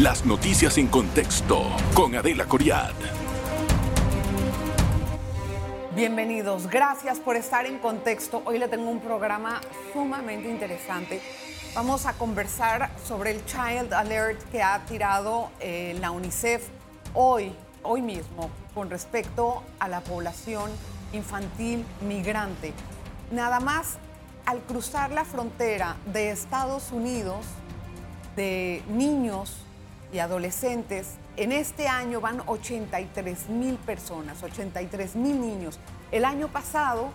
Las noticias en contexto con Adela Coriad. Bienvenidos, gracias por estar en contexto. Hoy le tengo un programa sumamente interesante. Vamos a conversar sobre el Child Alert que ha tirado eh, la UNICEF hoy, hoy mismo, con respecto a la población infantil migrante. Nada más al cruzar la frontera de Estados Unidos, de niños y adolescentes, en este año van 83 mil personas, 83 mil niños. El año pasado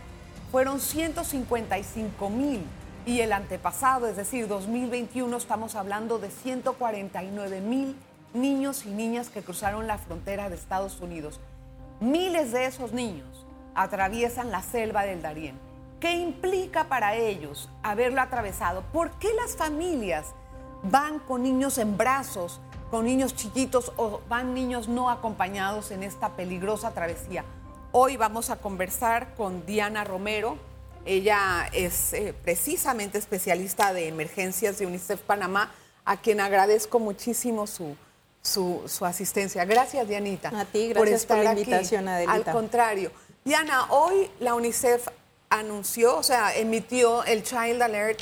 fueron 155 mil y el antepasado, es decir, 2021, estamos hablando de 149 mil niños y niñas que cruzaron la frontera de Estados Unidos. Miles de esos niños atraviesan la selva del Darién. ¿Qué implica para ellos haberlo atravesado? ¿Por qué las familias van con niños en brazos, con niños chiquitos o van niños no acompañados en esta peligrosa travesía? Hoy vamos a conversar con Diana Romero. Ella es eh, precisamente especialista de emergencias de UNICEF Panamá, a quien agradezco muchísimo su, su, asistencia. Gracias, Dianita. A ti, gracias por, la invitación, Adelita. Al contrario. Diana, hoy la UNICEF anunció, o sea, emitió el Child Alert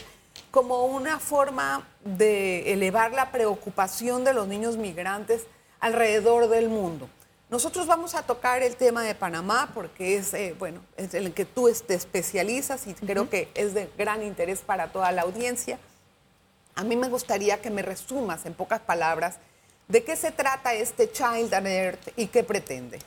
como una forma de elevar la preocupación de los niños migrantes alrededor del mundo. Nosotros vamos a tocar el tema de Panamá porque es, eh, bueno, es el que tú te especializas y creo que es de gran interés para toda la audiencia. A mí me gustaría que me resumas en pocas palabras de qué se trata este Child Alert y qué pretende.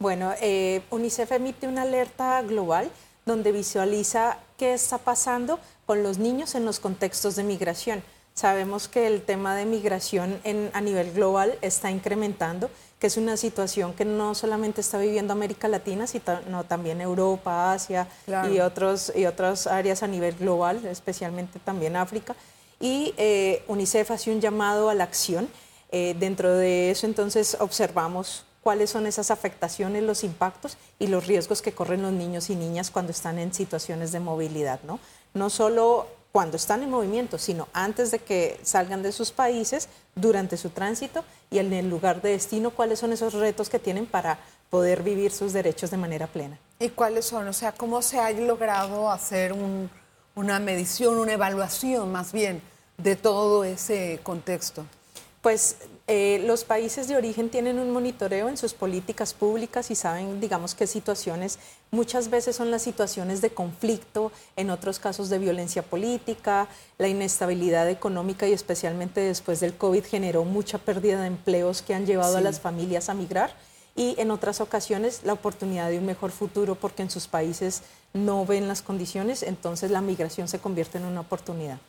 Bueno, eh, UNICEF emite una alerta global donde visualiza qué está pasando con los niños en los contextos de migración. Sabemos que el tema de migración a nivel global está incrementando, que es una situación que no solamente está viviendo América Latina, sino también Europa, Asia y, otros, y otras áreas a nivel global, especialmente también África. Y eh, UNICEF hace un llamado a la acción. Eh, dentro de eso entonces observamos cuáles son esas afectaciones, los impactos y los riesgos que corren los niños y niñas cuando están en situaciones de movilidad, ¿no? No solo cuando están en movimiento, sino antes de que salgan de sus países, durante su tránsito y en el lugar de destino, cuáles son esos retos que tienen para poder vivir sus derechos de manera plena. ¿Y cuáles son? O sea, ¿cómo se ha logrado hacer una medición, una evaluación más bien de todo ese contexto? Pues eh, los países de origen tienen un monitoreo en sus políticas públicas y saben, digamos, qué situaciones, muchas veces son las situaciones de conflicto, en otros casos de violencia política, la inestabilidad económica y especialmente después del COVID generó mucha pérdida de empleos que han llevado a las familias a migrar y en otras ocasiones la oportunidad de un mejor futuro porque en sus países no ven las condiciones, entonces la migración se convierte en una oportunidad.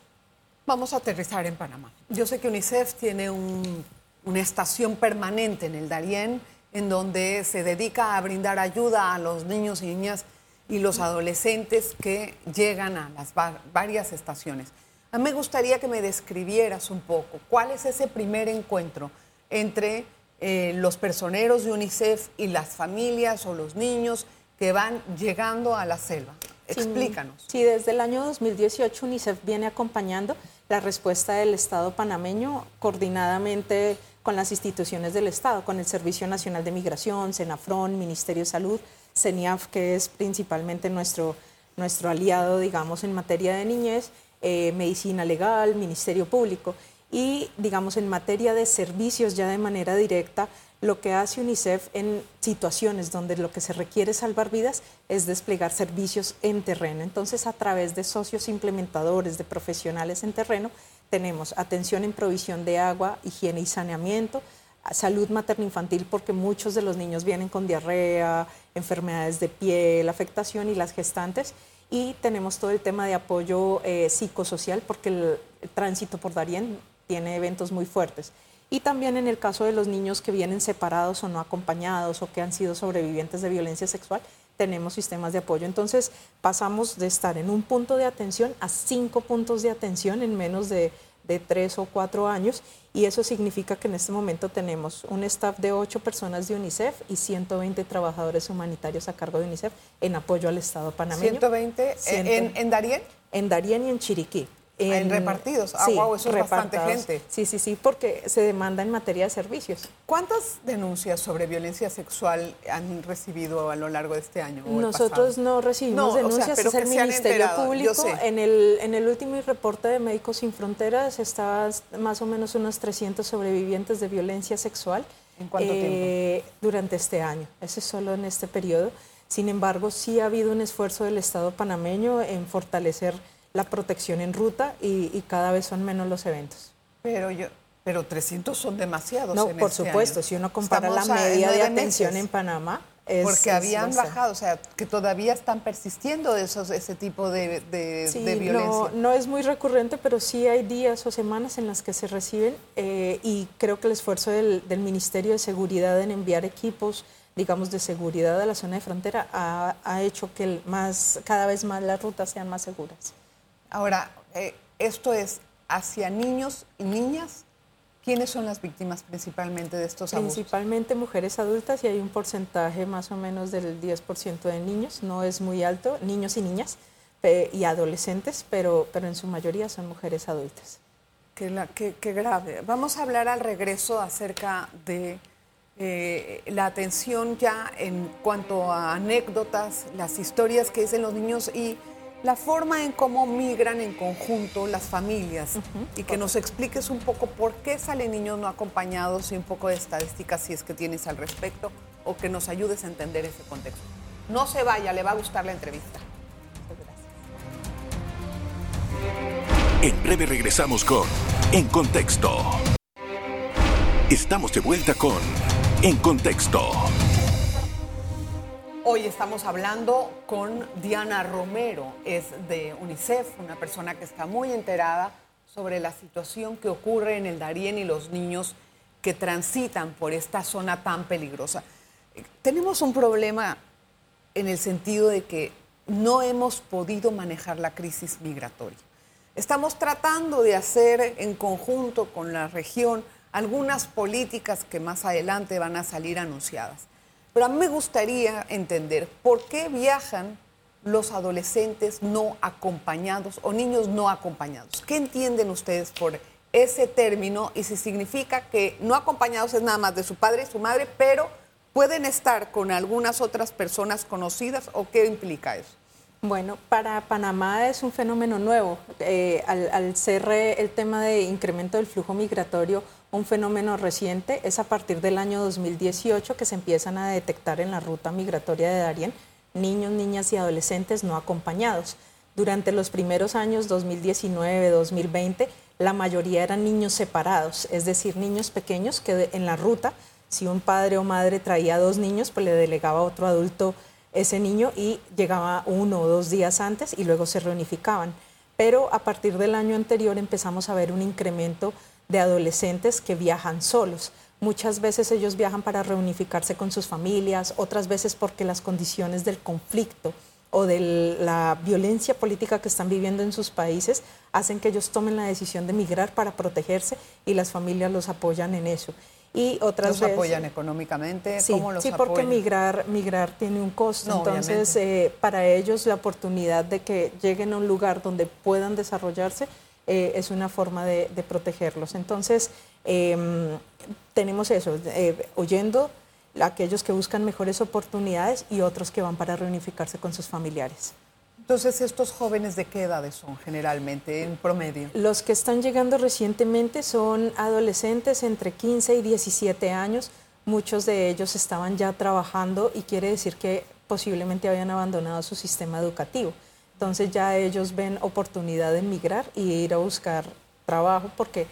Vamos a aterrizar en Panamá. Yo sé que UNICEF tiene un una estación permanente en el Darién, en donde se dedica a brindar ayuda a los niños y niñas y los adolescentes que llegan a las varias estaciones. A mí me gustaría que me describieras un poco cuál es ese primer encuentro entre eh, los personeros de UNICEF y las familias o los niños que van llegando a la selva. Explícanos. Sí, desde el año 2018 UNICEF viene acompañando la respuesta del Estado panameño coordinadamente con las instituciones del Estado, con el Servicio Nacional de Migración, Senafron, Ministerio de Salud, CENIAF, que es principalmente nuestro, nuestro aliado, digamos, en materia de niñez, eh, medicina legal, Ministerio Público. Y, digamos, en materia de servicios ya de manera directa, lo que hace UNICEF en situaciones donde lo que se requiere salvar vidas es desplegar servicios en terreno. Entonces, a través de socios implementadores, de profesionales en terreno, tenemos atención en provisión de agua, higiene y saneamiento, salud materno-infantil, porque muchos de los niños vienen con diarrea, enfermedades de piel, afectación y las gestantes. Y tenemos todo el tema de apoyo eh, psicosocial, porque el, tránsito por Darien tiene eventos muy fuertes. Y también en el caso de los niños que vienen separados o no acompañados o que han sido sobrevivientes de violencia sexual, tenemos sistemas de apoyo. Entonces pasamos de estar en un punto de atención a cinco puntos de atención en menos de, tres o cuatro años y eso significa que en este momento tenemos un staff de ocho personas de UNICEF y 120 trabajadores humanitarios a cargo de UNICEF en apoyo al Estado panameño. ¿120 en, en Darien? En Darien y en Chiriquí. En, repartidos. Ah, wow, eso es bastante gente. Sí, sí, sí, porque se demanda en materia de servicios. ¿Cuántas denuncias sobre violencia sexual han recibido a lo largo de este año? Nosotros no recibimos denuncias, es el Ministerio Público. En el, en el último reporte de Médicos Sin Fronteras está más o menos unos 300 sobrevivientes de violencia sexual. ¿En cuánto eh, tiempo? Durante este año. Ese es solo en este periodo. Sin embargo, sí ha habido un esfuerzo del Estado panameño en fortalecer la protección en ruta y, cada vez son menos los eventos. Pero yo, pero 300 son demasiados. No, por este supuesto, si uno compara la media de atención en Panamá. Es, Porque habían bajado, o sea, que todavía están persistiendo esos, ese tipo de, violencia. No, no, es muy recurrente, pero sí hay días o semanas en las que se reciben eh, y creo que el esfuerzo del, Ministerio de Seguridad en enviar equipos, digamos, de seguridad a la zona de frontera ha, ha hecho que más, cada vez más las rutas sean más seguras. Ahora, eh, esto es hacia niños y niñas. ¿Quiénes son las víctimas principalmente de estos abusos? Principalmente mujeres adultas y hay un porcentaje más o menos del 10% de niños, no es muy alto, niños y niñas y adolescentes, pero, pero en su mayoría son mujeres adultas. Qué, qué, grave. Vamos a hablar al regreso acerca de eh, la atención ya en cuanto a anécdotas, las historias que dicen los niños y la forma en cómo migran en conjunto las familias y que nos expliques un poco por qué salen niños no acompañados y un poco de estadísticas si es que tienes al respecto o que nos ayudes a entender ese contexto. No se vaya, le va a gustar la entrevista. gracias. En breve regresamos con En Contexto. Estamos de vuelta con En Contexto. Hoy estamos hablando con Diana Romero, es de UNICEF, una persona que está muy enterada sobre la situación que ocurre en el Darién y los niños que transitan por esta zona tan peligrosa. Tenemos un problema en el sentido de que no hemos podido manejar la crisis migratoria. Estamos tratando de hacer en conjunto con la región algunas políticas que más adelante van a salir anunciadas. Pero a mí me gustaría entender por qué viajan los adolescentes no acompañados o niños no acompañados. ¿Qué entienden ustedes por ese término y si significa que no acompañados es nada más de su padre y su madre, pero pueden estar con algunas otras personas conocidas o qué implica eso? Bueno, para Panamá es un fenómeno nuevo. Eh, al, ser el tema de incremento del flujo migratorio un fenómeno reciente, es a partir del año 2018 que se empiezan a detectar en la ruta migratoria de Darien niños, niñas y adolescentes no acompañados. Durante los primeros años 2019, 2020, la mayoría eran niños separados, es decir, niños pequeños que en la ruta, si un padre o madre traía dos niños, pues le delegaba a otro adulto ese niño y llegaba uno o dos días antes y luego se reunificaban. Pero a partir del año anterior empezamos a ver un incremento de adolescentes que viajan solos. Muchas veces ellos viajan para reunificarse con sus familias, otras veces porque las condiciones del conflicto o de la violencia política que están viviendo en sus países hacen que ellos tomen la decisión de migrar para protegerse y las familias los apoyan en eso. Y otras ¿Los apoyan económicamente? Sí, sí porque migrar, migrar tiene un costo. Entonces, eh, para ellos la oportunidad de que lleguen a un lugar donde puedan desarrollarse eh, es una forma de, protegerlos. Entonces, em, tenemos eso, eh, oyendo aquellos que buscan mejores oportunidades y otros que van para reunificarse con sus familiares. Entonces, ¿estos jóvenes de qué edades son generalmente en promedio? Los que están llegando recientemente son adolescentes entre 15 y 17 años. Muchos de ellos estaban ya trabajando y quiere decir que posiblemente habían abandonado su sistema educativo. Entonces ya ellos ven oportunidad en migrar y ir a buscar trabajo porque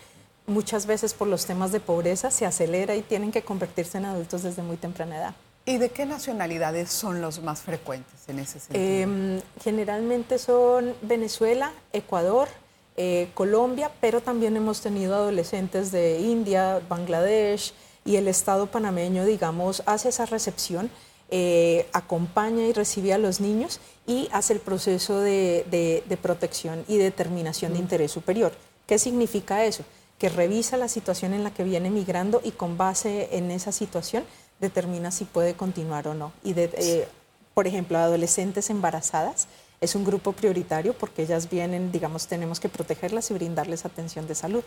muchas veces por los temas de pobreza se acelera y tienen que convertirse en adultos desde muy temprana edad. ¿Y de qué nacionalidades son los más frecuentes en ese sentido? Em, generalmente son Venezuela, Ecuador, eh, Colombia, pero también hemos tenido adolescentes de India, Bangladesh y el Estado panameño, digamos, hace esa recepción eh, acompaña y recibe a los niños y hace el proceso de, protección y determinación de interés superior. ¿Qué significa eso? Que revisa la situación en la que viene migrando y con base en esa situación determina si puede continuar o no. Y de, eh, por ejemplo, adolescentes embarazadas, es un grupo prioritario porque ellas vienen, digamos, tenemos que protegerlas y brindarles atención de salud.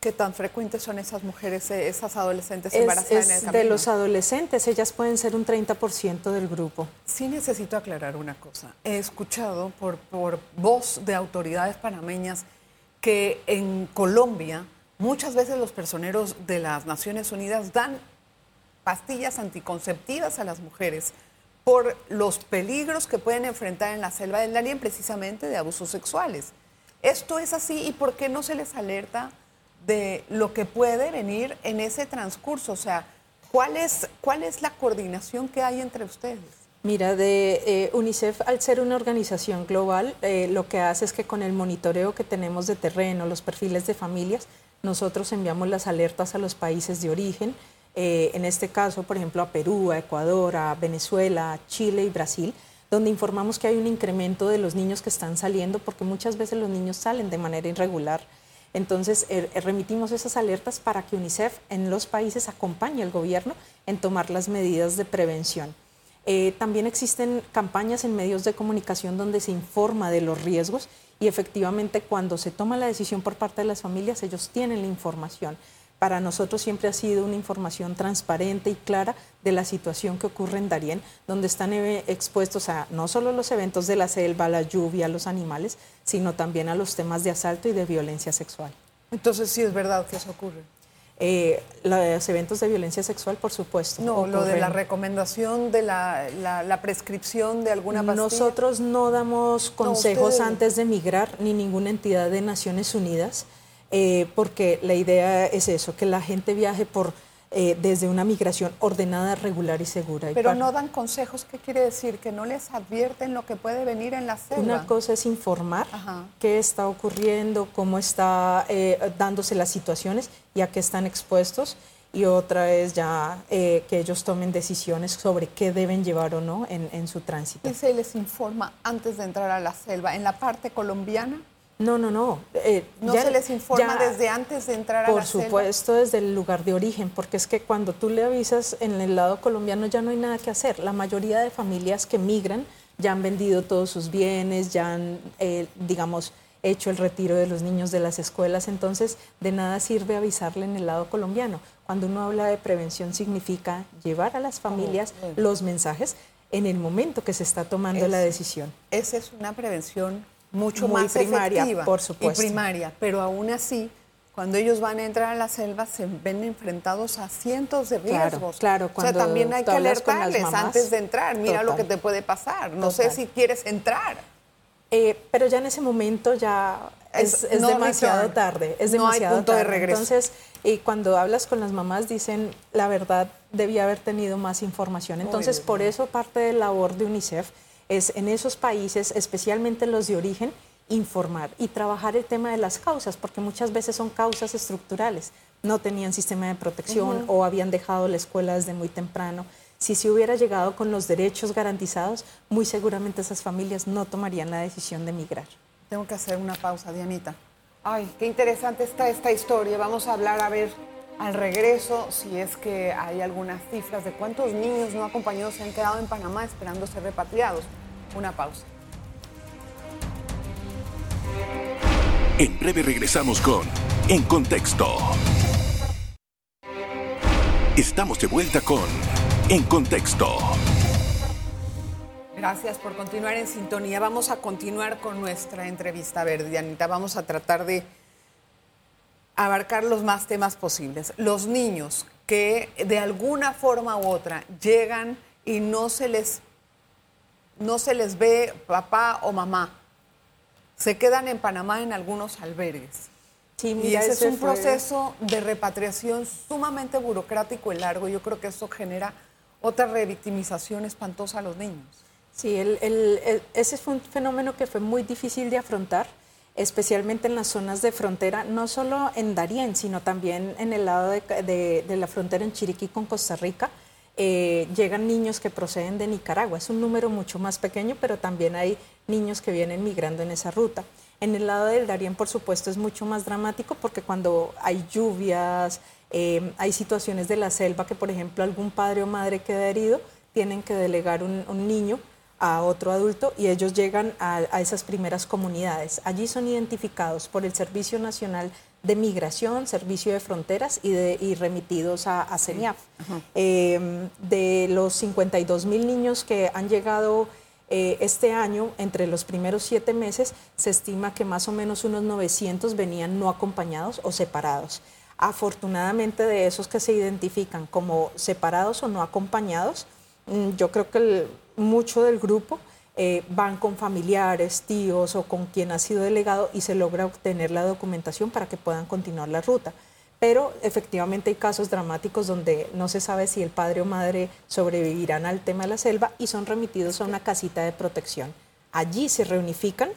¿Qué tan frecuentes son esas mujeres, eh, esas adolescentes embarazadas en el De los adolescentes, ellas pueden ser un 30% del grupo. Sí necesito aclarar una cosa. He escuchado por, por voz de autoridades panameñas que en Colombia muchas veces los personeros de las Naciones Unidas dan pastillas anticonceptivas a las mujeres por los peligros que pueden enfrentar en la selva del Darién precisamente de abusos sexuales. ¿Esto es así y por qué no se les alerta? de lo que puede venir en ese transcurso? O sea, ¿cuál es, cuál es la coordinación que hay entre ustedes? Mira, de eh, UNICEF, al ser una organización global, eh, lo que hace es que con el monitoreo que tenemos de terreno, los perfiles de familias, nosotros enviamos las alertas a los países de origen, eh, en este caso, por ejemplo, a Perú, a Ecuador, a Venezuela, Chile y Brasil, donde informamos que hay un incremento de los niños que están saliendo, porque muchas veces los niños salen de manera irregular entonces, eh, eh, remitimos esas alertas para que UNICEF en los países acompañe al gobierno en tomar las medidas de prevención. Eh, también existen campañas en medios de comunicación donde se informa de los riesgos y efectivamente cuando se toma la decisión por parte de las familias, ellos tienen la información para nosotros siempre ha sido una información transparente y clara de la situación que ocurre en Darién, donde están eh, expuestos a no solo los eventos de la selva, la lluvia, los animales, sino también a los temas de asalto y de violencia sexual. Entonces sí es verdad que eso ocurre. Eh, los eventos de violencia sexual, por supuesto. No, lo de la recomendación de la, prescripción de alguna pastilla. Nosotros no damos consejos antes de migrar, ni ninguna entidad de Naciones Unidas. Eh, porque la idea es eso, que la gente viaje por eh, desde una migración ordenada, regular y segura. Pero no dan consejos, ¿qué quiere decir? Que no les advierten lo que puede venir en la selva. Una cosa es informar qué está ocurriendo, cómo está eh, dándose las situaciones y a qué están expuestos. Y otra es ya que ellos tomen decisiones sobre qué deben llevar o no en, en su tránsito. ¿Y se les informa antes de entrar a la selva? ¿En la parte colombiana? No, no, no. Eh, ¿No se les informa desde antes de entrar a la Por supuesto, desde el lugar de origen, porque es que cuando tú le avisas en el lado colombiano ya no hay nada que hacer. La mayoría de familias que migran ya han vendido todos sus bienes, ya han, eh, digamos, hecho el retiro de los niños de las escuelas, entonces de nada sirve avisarle en el lado colombiano. Cuando uno habla de prevención significa llevar a las familias los mensajes en el momento que se está tomando la decisión. Esa es una prevención mucho más primaria, por supuesto. Y primaria, pero aún así, cuando ellos van a entrar a la selva, se ven enfrentados a cientos de riesgos. Claro, claro. O sea, también hay que alertarles antes de entrar. Mira lo que te puede pasar. No sé si quieres entrar. Eh, pero ya en ese momento ya es, demasiado tarde. Es demasiado punto tarde. de regreso. Entonces, y cuando hablas con las mamás, dicen, la verdad, debía haber tenido más información. Entonces, por eso parte de la labor de UNICEF es en esos países, especialmente los de origen, informar y trabajar el tema de las causas, porque muchas veces son causas estructurales. No tenían sistema de protección o habían dejado la escuela desde muy temprano. Si se hubiera llegado con los derechos garantizados, muy seguramente esas familias no tomarían la decisión de migrar. Tengo que hacer una pausa, Dianita. Ay, qué interesante está esta historia. Vamos a hablar a ver al regreso si es que hay algunas cifras de cuántos niños no acompañados se han quedado en Panamá esperando ser repatriados. Una pausa. En breve regresamos con En Contexto. Estamos de vuelta con En Contexto. Gracias por continuar en sintonía. Vamos a continuar con nuestra entrevista. A ver, Dianita, vamos a tratar de abarcar los más temas posibles. Los niños que de alguna forma u otra llegan y no se les, no se les ve papá o mamá, se quedan en Panamá en algunos albergues. y ese es un proceso de repatriación sumamente burocrático y largo. Yo creo que eso genera otra revictimización espantosa a los niños. Sí, ese fue un fenómeno que fue muy difícil de afrontar especialmente en las zonas de frontera, no solo en Darién, sino también en el lado de, la frontera en Chiriquí con Costa Rica. Eh, llegan niños que proceden de Nicaragua. Es un número mucho más pequeño, pero también hay niños que vienen migrando en esa ruta. En el lado del Darién, por supuesto, es mucho más dramático porque cuando hay lluvias, eh, hay situaciones de la selva que, por ejemplo, algún padre o madre queda herido, tienen que delegar un, un niño a otro adulto y ellos llegan a, esas primeras comunidades. Allí son identificados por el Servicio Nacional de Migración, Servicio de Fronteras y, de, remitidos a, a CENIAF. Em, de los 52 mil niños que han llegado eh, este año, entre los primeros siete meses, se estima que más o menos unos 900 venían no acompañados o separados. Afortunadamente de esos que se identifican como separados o no acompañados, mm, yo creo que mucho del grupo eh, van con familiares, tíos o con quien ha sido delegado y se logra obtener la documentación para que puedan continuar la ruta. Pero efectivamente hay casos dramáticos donde no se sabe si el padre o madre sobrevivirán al tema de la selva y son remitidos a una casita de protección. Allí se reunifican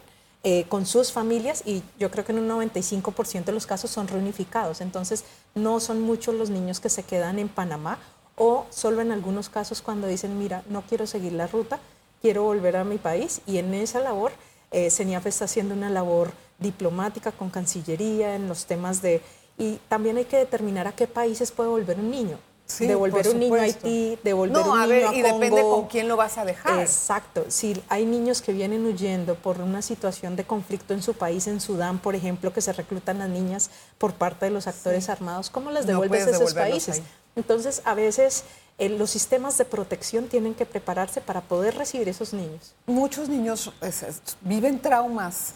eh, con sus familias y yo creo que en un 95% de los casos son reunificados. Entonces, no son muchos los niños que se quedan en Panamá o solo en algunos casos cuando dicen, mira, no quiero seguir la ruta, quiero volver a mi país y en esa labor eh, CENIAF está haciendo una labor diplomática con Cancillería en los temas de... Y también hay que determinar a qué países puede volver un niño devolver un niño a Haití, devolver un niño a, y depende con quién lo vas a dejar. Exacto. Si hay niños que vienen huyendo por una situación de conflicto en su país, en Sudán, por ejemplo, que se reclutan las niñas por parte de los actores armados, ¿cómo las devuelves a esos países? Entonces, a veces eh, los sistemas de protección tienen que prepararse para poder recibir esos niños. Muchos niños viven traumas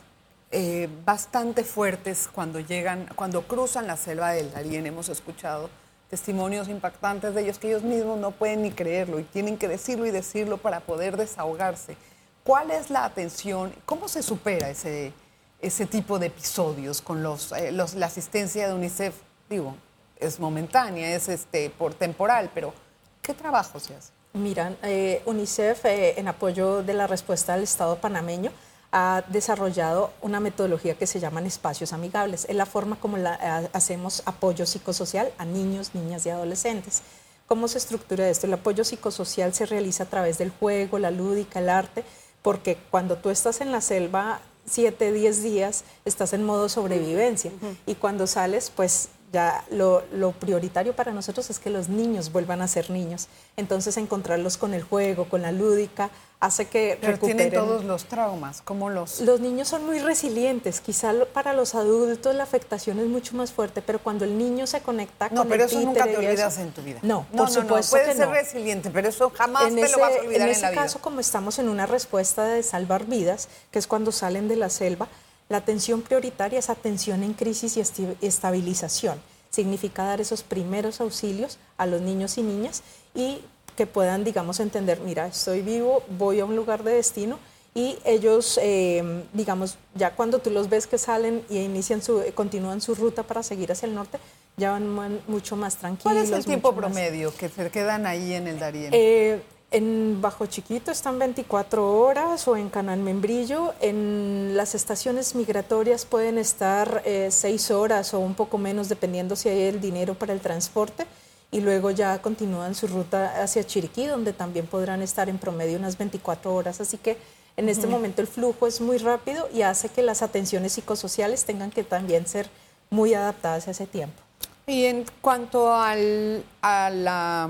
eh, bastante fuertes cuando llegan, cuando cruzan la selva del Darién, hemos escuchado testimonios impactantes de ellos que ellos mismos no pueden ni creerlo y tienen que decirlo y decirlo para poder desahogarse. ¿Cuál es la atención? ¿Cómo se supera ese, ese tipo de episodios con los, eh, la asistencia de UNICEF? Digo, es momentánea, es este, por temporal, pero ¿qué trabajo se hace? Miran, eh, UNICEF, eh, en apoyo de la respuesta del Estado panameño, ha desarrollado una metodología que se llaman espacios amigables. Es la forma como la, hacemos apoyo psicosocial a niños, niñas y adolescentes. ¿Cómo se estructura esto? El apoyo psicosocial se realiza a través del juego, la lúdica, el arte, porque cuando tú estás en la selva 7, 10 días, estás en modo sobrevivencia. Y cuando sales, pues ya lo, prioritario para nosotros es que los niños vuelvan a ser niños. Entonces encontrarlos con el juego, con la lúdica, hace que Pero tienen todos los traumas, como los... Los niños son muy resilientes, quizá para los adultos la afectación es mucho más fuerte, pero cuando el niño se conecta no, con pero eso nunca te olvidas en tu vida. No, por supuesto no, puede ser resiliente, pero eso jamás te lo vas a olvidar en, en ese caso, como estamos en una respuesta de salvar vidas, que es cuando salen de la selva, la atención prioritaria es atención en crisis y estabilización. Significa dar esos primeros auxilios a los niños y niñas y que puedan, digamos, entender, mira, estoy vivo, voy a un lugar de destino y ellos, eh, digamos, ya cuando tú los ves que salen y inician su, continúan su ruta para seguir hacia el norte, ya van mucho más tranquilos. ¿Cuál es el tiempo promedio que se quedan ahí en el Darién? Eh, en Bajo Chiquito están 24 horas o en Canal Membrillo. En las estaciones migratorias pueden estar eh, 6 horas o un poco menos dependiendo si hay el dinero para el transporte y luego ya continúan su ruta hacia Chiriquí donde también podrán estar en promedio unas 24 horas. Así que en este momento el flujo es muy rápido y hace que las atenciones psicosociales tengan que también ser muy adaptadas a ese tiempo. Y en cuanto al, a la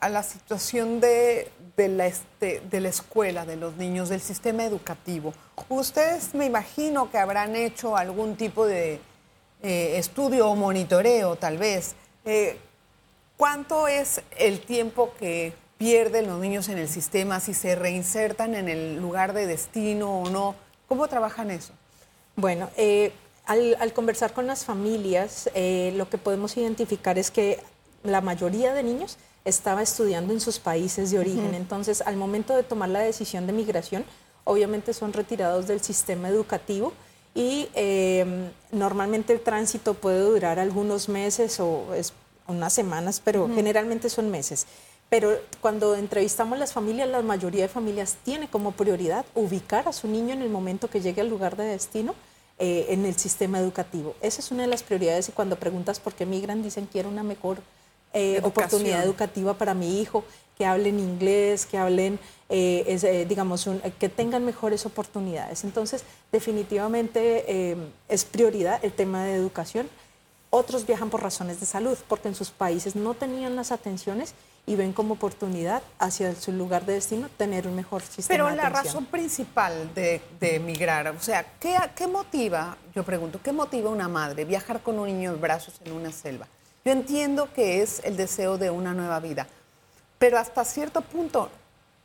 a la situación de, la, este, de la escuela, de los niños, del sistema educativo. Ustedes me imagino que habrán hecho algún tipo de eh, estudio o monitoreo, tal vez. Eh, ¿Cuánto es el tiempo que pierden los niños en el sistema, si se reinsertan en el lugar de destino o no? ¿Cómo trabajan eso? Bueno, eh, al, al, conversar con las familias, lo que podemos identificar es que la mayoría de niños estaba estudiando en sus países de origen. Entonces, al momento de tomar la decisión de migración, obviamente son retirados del sistema educativo y eh, normalmente el tránsito puede durar algunos meses o es unas semanas, pero generalmente son meses. Pero cuando entrevistamos las familias, la mayoría de familias tiene como prioridad ubicar a su niño en el momento que llegue al lugar de destino eh, en el sistema educativo. Esa es una de las prioridades y cuando preguntas por qué migran, dicen quiero una mejor eh, oportunidad educativa para mi hijo, que hablen inglés, que hablen, eh, eh, digamos, que tengan mejores oportunidades. Entonces, definitivamente es prioridad el tema de educación. Otros viajan por razones de salud, porque en sus países no tenían las atenciones y ven como oportunidad hacia su lugar de destino tener un mejor sistema Pero la razón principal de, de emigrar, o sea, ¿qué, ¿qué motiva, yo pregunto, qué motiva a una madre viajar con un niño en brazos en una selva? Yo entiendo que es el deseo de una nueva vida, pero hasta cierto punto,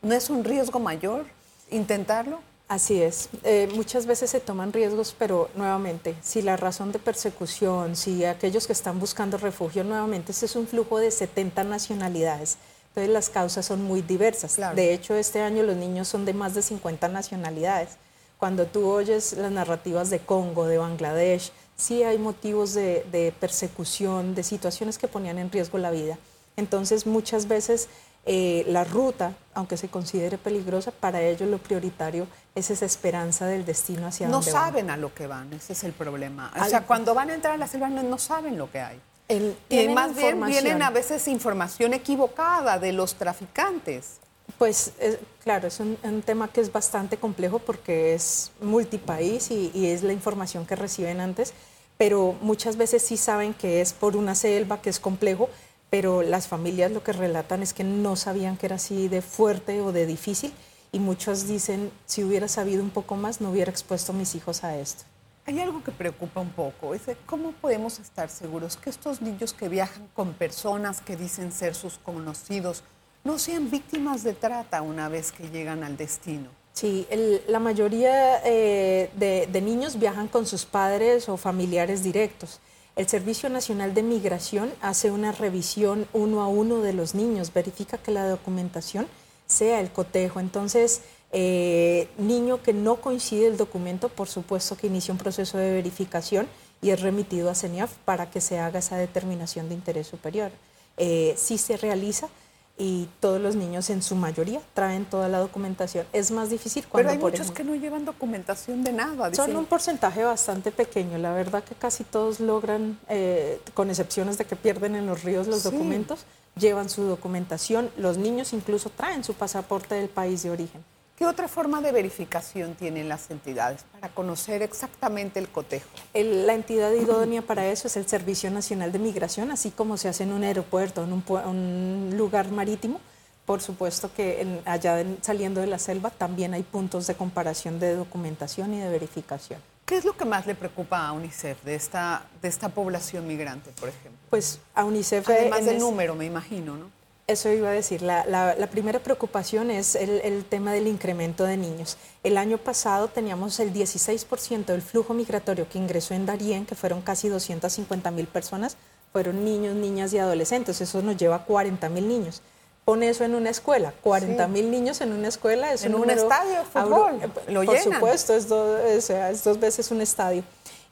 ¿no es un riesgo mayor intentarlo? Así es. Eh, muchas veces se toman riesgos, pero nuevamente, si la razón de persecución, si aquellos que están buscando refugio, nuevamente, ese es un flujo de 70 nacionalidades. Entonces las causas son muy diversas. Claro. De hecho, este año los niños son de más de 50 nacionalidades. Cuando tú oyes las narrativas de Congo, de Bangladesh, sí hay motivos de, de persecución, de situaciones que ponían en riesgo la vida. Entonces, muchas veces eh, la ruta, aunque se considere peligrosa, para ellos lo prioritario es esa esperanza del destino hacia No donde van. saben a lo que van, ese es el problema. O Al- sea, cuando van a entrar a la selva no, no saben lo que hay. El- Y más bien vienen a veces información equivocada de los traficantes. Pues eh, claro, es un, tema que es bastante complejo porque es multipaís y, y es la información que reciben antes, pero muchas veces sí saben que es por una selva, que es complejo, pero las familias lo que relatan es que no sabían que era así de fuerte o de difícil y muchos dicen, si hubiera sabido un poco más, no hubiera expuesto a mis hijos a esto. Hay algo que preocupa un poco, es cómo podemos estar seguros que estos niños que viajan con personas que dicen ser sus conocidos no sean víctimas de trata una vez que llegan al destino. Sí, la mayoría eh, de, niños viajan con sus padres o familiares directos. El Servicio Nacional de Migración hace una revisión uno a uno de los niños, verifica que la documentación sea el cotejo. Entonces, eh, niño que no coincide el documento, por supuesto que inicia un proceso de verificación y es remitido a CENIAF para que se haga esa determinación de interés superior. Eh, sí se realiza y todos los niños en su mayoría traen toda la documentación. Es más difícil cuando Pero hay por muchos ejemplo, que no llevan documentación de nada. son un porcentaje bastante pequeño. La verdad que casi todos logran, eh, con excepciones de que pierden en los ríos los Sí. documentos, llevan su documentación. Los niños incluso traen su pasaporte del país de origen. ¿Qué otra forma de verificación tienen las entidades para conocer exactamente el cotejo? El- la entidad idónea para eso es el Servicio Nacional de Migración, así como se hace en un aeropuerto, en un, un lugar marítimo. Por supuesto que en- allá en- saliendo de la selva también hay puntos de comparación de documentación y de verificación. ¿Qué es lo que más le preocupa a UNICEF de esta, de esta población migrante, por ejemplo? Pues a UNICEF... Además del número, me imagino, ¿no? Eso iba a decir, la, la- la primera preocupación es el, el tema del incremento de niños. El año pasado teníamos el 16% del flujo migratorio que ingresó en Darién, que fueron casi 250 mil personas, fueron niños, niñas y adolescentes. Eso nos lleva a 40 mil niños. Pone eso en una escuela, 40 mil niños en una escuela es En un número estadio abru- fútbol, eh, lo Por llenan. supuesto, es dos veces un estadio.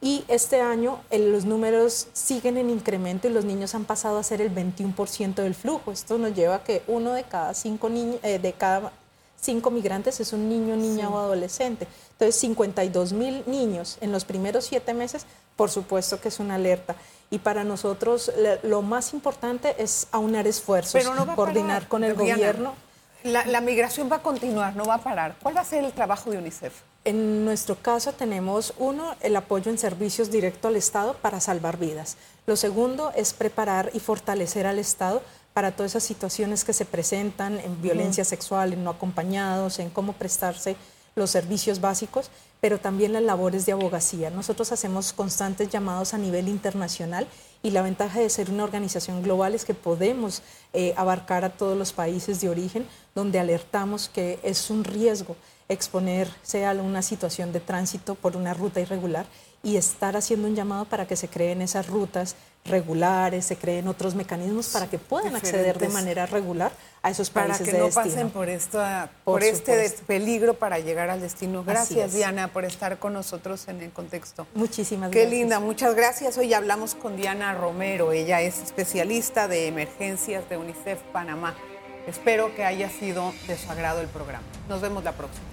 Y este año el- los números siguen en incremento y los niños han pasado a ser el 21% del flujo. Esto nos lleva a que uno de cada cinco niños, de cada cinco migrantes es un niño, niña o adolescente. Entonces, 52 mil niños en los primeros siete meses, por supuesto que es una alerta. Y para nosotros lo más importante es aunar esfuerzos, Pero no coordinar parar, con el Diana. gobierno. La, la migración va a continuar, no va a parar. ¿Cuál va a ser el trabajo de UNICEF? En nuestro caso tenemos, uno, el apoyo en servicios directo al Estado para salvar vidas. Lo segundo es preparar y fortalecer al Estado para todas esas situaciones que se presentan en violencia sexual, en no acompañados, en cómo prestarse los servicios básicos, pero también las labores de abogacía. Nosotros hacemos constantes llamados a nivel internacional y la ventaja de ser una organización global es que podemos eh, abarcar a todos los países de origen donde alertamos que es un riesgo exponerse a una situación de tránsito por una ruta irregular y estar haciendo un llamado para que se creen esas rutas regulares, se creen otros mecanismos para que puedan acceder de manera regular a esos Para países que de no destino. pasen por, esta, Por por, este peligro para llegar al destino. Gracias. Diana, por estar con nosotros en el contexto. Muchísimas Qué gracias. linda, muchas gracias. Hoy hablamos con Diana Romero. Ella es especialista de emergencias de UNICEF Panamá. Espero que haya sido de su agrado el programa. Nos vemos la próxima.